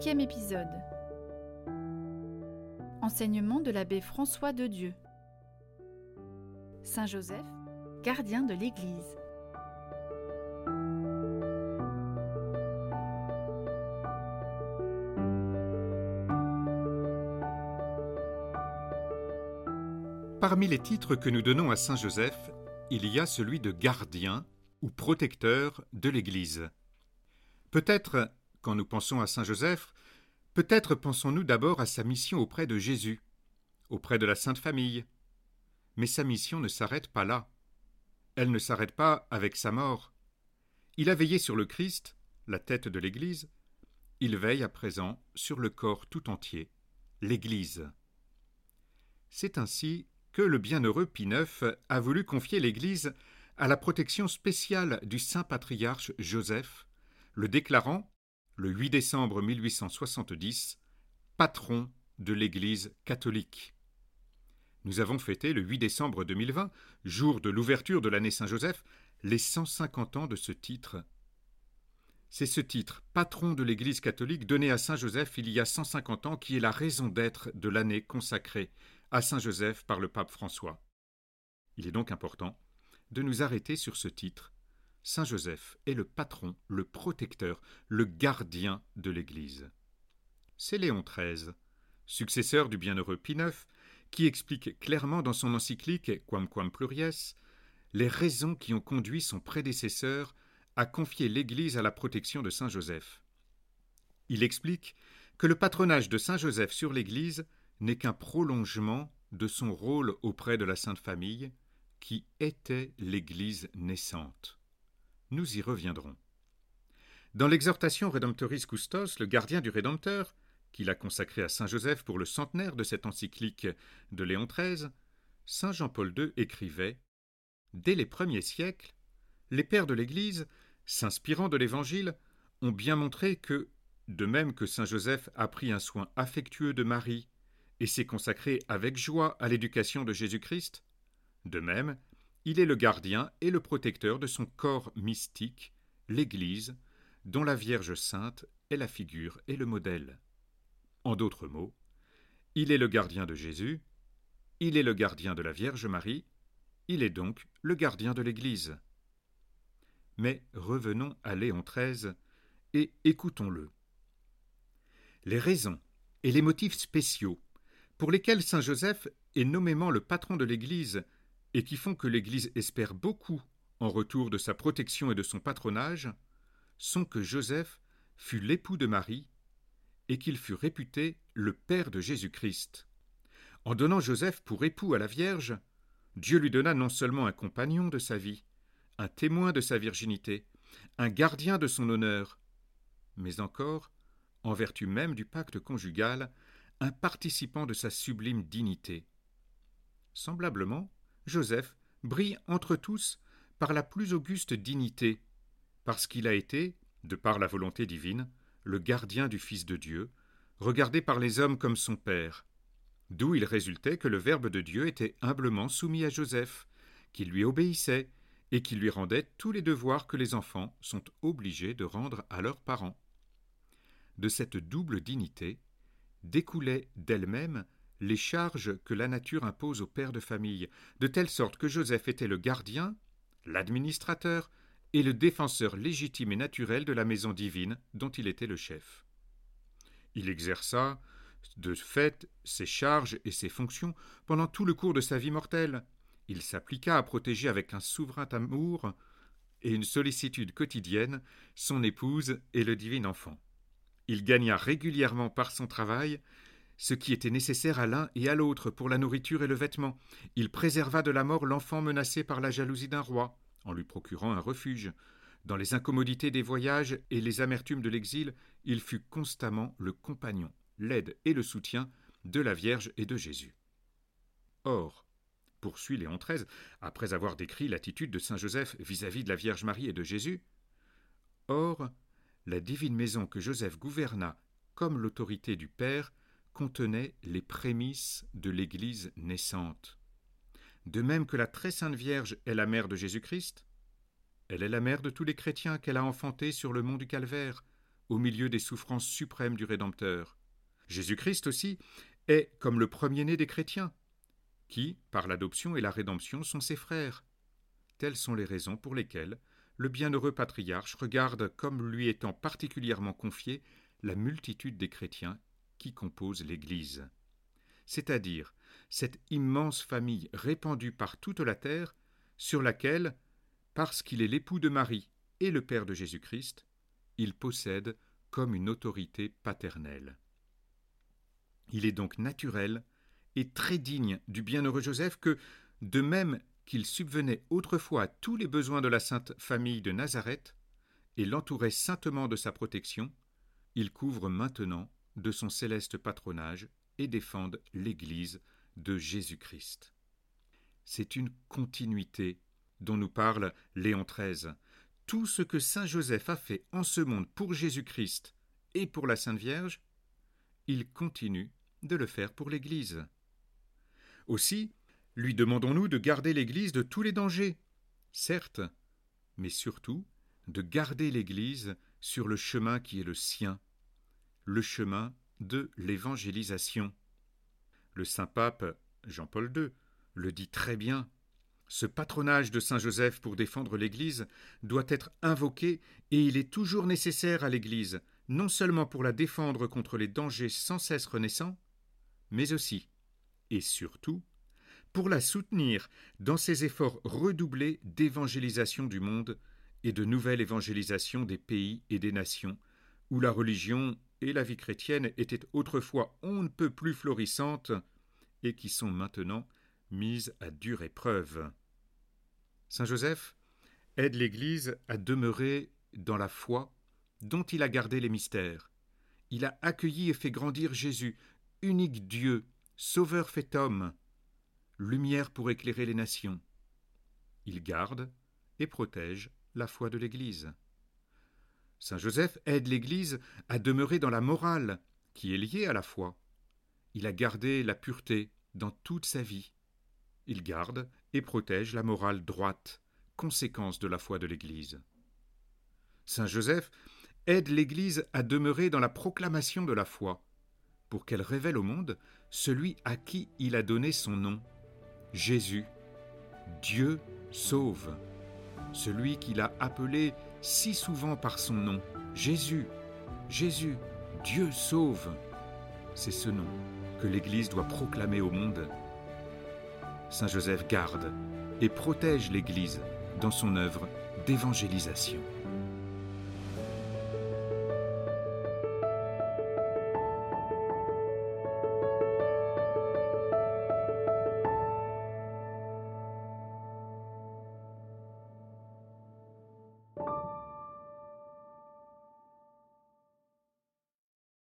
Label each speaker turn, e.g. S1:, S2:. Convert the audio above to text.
S1: Cinquième épisode. Enseignement de l'abbé François de Dieu. Saint Joseph, gardien de l'Église.
S2: Parmi les titres que nous donnons à Saint Joseph, il y a celui de gardien ou protecteur de l'Église. Peut-être, quand nous pensons à Saint Joseph, peut-être pensons-nous d'abord à sa mission auprès de Jésus, auprès de la Sainte Famille. Mais sa mission ne s'arrête pas là. Elle ne s'arrête pas avec sa mort. Il a veillé sur le Christ, la tête de l'Église. Il veille à présent sur le corps tout entier, l'Église. C'est ainsi que le bienheureux Pie IX a voulu confier l'Église à la protection spéciale du saint patriarche Joseph, le déclarant, le 8 décembre 1870, patron de l'Église catholique. Nous avons fêté le 8 décembre 2020, jour de l'ouverture de l'année Saint-Joseph, les 150 ans de ce titre. C'est ce titre, patron de l'Église catholique, donné à Saint Joseph il y a 150 ans, qui est la raison d'être de l'année consacrée à Saint Joseph par le pape François. Il est donc important de nous arrêter sur ce titre. Saint Joseph est le patron, le protecteur, le gardien de l'Église. C'est Léon XIII, successeur du bienheureux Pie IX, qui explique clairement dans son encyclique Quam Quam Pluries les raisons qui ont conduit son prédécesseur à confier l'Église à la protection de Saint Joseph. Il explique que le patronage de Saint Joseph sur l'Église n'est qu'un prolongement de son rôle auprès de la Sainte Famille, qui était l'Église naissante. Nous y reviendrons. Dans l'exhortation Redemptoris Custos, le gardien du Rédempteur, qu'il a consacré à Saint Joseph pour le centenaire de cette encyclique de Léon XIII, Saint Jean-Paul II écrivait Dès les premiers siècles, les pères de l'Église, s'inspirant de l'Évangile, ont bien montré que, de même que Saint Joseph a pris un soin affectueux de Marie et s'est consacré avec joie à l'éducation de Jésus-Christ, de même, il est le gardien et le protecteur de son corps mystique, l'Église, dont la Vierge sainte est la figure et le modèle. En d'autres mots, il est le gardien de Jésus, il est le gardien de la Vierge Marie, il est donc le gardien de l'Église. Mais revenons à Léon XIII et écoutons-le. Les raisons et les motifs spéciaux pour lesquels Saint Joseph est nommément le patron de l'Église et qui font que l'Église espère beaucoup en retour de sa protection et de son patronage, sont que Joseph fut l'époux de Marie et qu'il fut réputé le Père de Jésus-Christ. En donnant Joseph pour époux à la Vierge, Dieu lui donna non seulement un compagnon de sa vie, un témoin de sa virginité, un gardien de son honneur, mais encore, en vertu même du pacte conjugal, un participant de sa sublime dignité. Semblablement, Joseph brille entre tous par la plus auguste dignité, parce qu'il a été, de par la volonté divine, le gardien du Fils de Dieu, regardé par les hommes comme son Père, d'où il résultait que le Verbe de Dieu était humblement soumis à Joseph, qui lui obéissait et qui lui rendait tous les devoirs que les enfants sont obligés de rendre à leurs parents. De cette double dignité, découlaient d'elles-mêmes les charges que la nature impose au père de famille, de telle sorte que Joseph était le gardien, l'administrateur et le défenseur légitime et naturel de la maison divine dont il était le chef. Il exerça, de fait, ses charges et ses fonctions pendant tout le cours de sa vie mortelle. Il s'appliqua à protéger avec un souverain amour et une sollicitude quotidienne son épouse et le divin enfant. Il gagna régulièrement par son travail ce qui était nécessaire à l'un et à l'autre pour la nourriture et le vêtement. Il préserva de la mort l'enfant menacé par la jalousie d'un roi, en lui procurant un refuge. Dans les incommodités des voyages et les amertumes de l'exil, il fut constamment le compagnon, l'aide et le soutien de la Vierge et de Jésus. Or, poursuit Léon XIII, après avoir décrit l'attitude de saint Joseph vis-à-vis -vis de la Vierge Marie et de Jésus, Or, la divine maison que Joseph gouverna comme l'autorité du Père contenait les prémices de l'Église naissante. De même que la très sainte Vierge est la mère de Jésus-Christ, elle est la mère de tous les chrétiens qu'elle a enfantés sur le mont du Calvaire, au milieu des souffrances suprêmes du Rédempteur. Jésus-Christ aussi est comme le premier-né des chrétiens, qui, par l'adoption et la rédemption, sont ses frères. Telles sont les raisons pour lesquelles le bienheureux patriarche regarde comme lui étant particulièrement confié la multitude des chrétiens qui composent l'Église, c'est-à-dire cette immense famille répandue par toute la terre, sur laquelle, parce qu'il est l'époux de Marie et le Père de Jésus-Christ, il possède comme une autorité paternelle. Il est donc naturel et très digne du bienheureux Joseph que, de même qu'il subvenait autrefois à tous les besoins de la sainte famille de Nazareth et l'entourait saintement de sa protection, il couvre maintenant de son céleste patronage et défende l'Église de Jésus-Christ. C'est une continuité dont nous parle Léon XIII. Tout ce que Saint Joseph a fait en ce monde pour Jésus-Christ et pour la Sainte Vierge, il continue de le faire pour l'Église. Aussi, lui demandons-nous de garder l'Église de tous les dangers, certes, mais surtout de garder l'Église sur le chemin qui est le sien, le chemin de l'évangélisation. Le saint pape Jean-Paul II le dit très bien. Ce patronage de Saint Joseph pour défendre l'Église doit être invoqué et il est toujours nécessaire à l'Église, non seulement pour la défendre contre les dangers sans cesse renaissants, mais aussi, et surtout, pour la soutenir dans ses efforts redoublés d'évangélisation du monde et de nouvelle évangélisation des pays et des nations, où la religion et la vie chrétienne étaient autrefois on ne peut plus florissantes et qui sont maintenant mises à dure épreuve. Saint Joseph aide l'Église à demeurer dans la foi dont il a gardé les mystères. Il a accueilli et fait grandir Jésus, unique Dieu, Sauveur fait homme, lumière pour éclairer les nations. Il garde et protège la foi de l'Église. Saint Joseph aide l'Église à demeurer dans la morale, qui est liée à la foi. Il a gardé la pureté dans toute sa vie. Il garde et protège la morale droite, conséquence de la foi de l'Église. Saint Joseph aide l'Église à demeurer dans la proclamation de la foi, pour qu'elle révèle au monde celui à qui il a donné son nom, Jésus, Dieu sauve, celui qu'il a appelé si souvent par son nom, Jésus, Jésus, Dieu sauve. C'est ce nom que l'Église doit proclamer au monde. Saint Joseph garde et protège l'Église dans son œuvre d'évangélisation.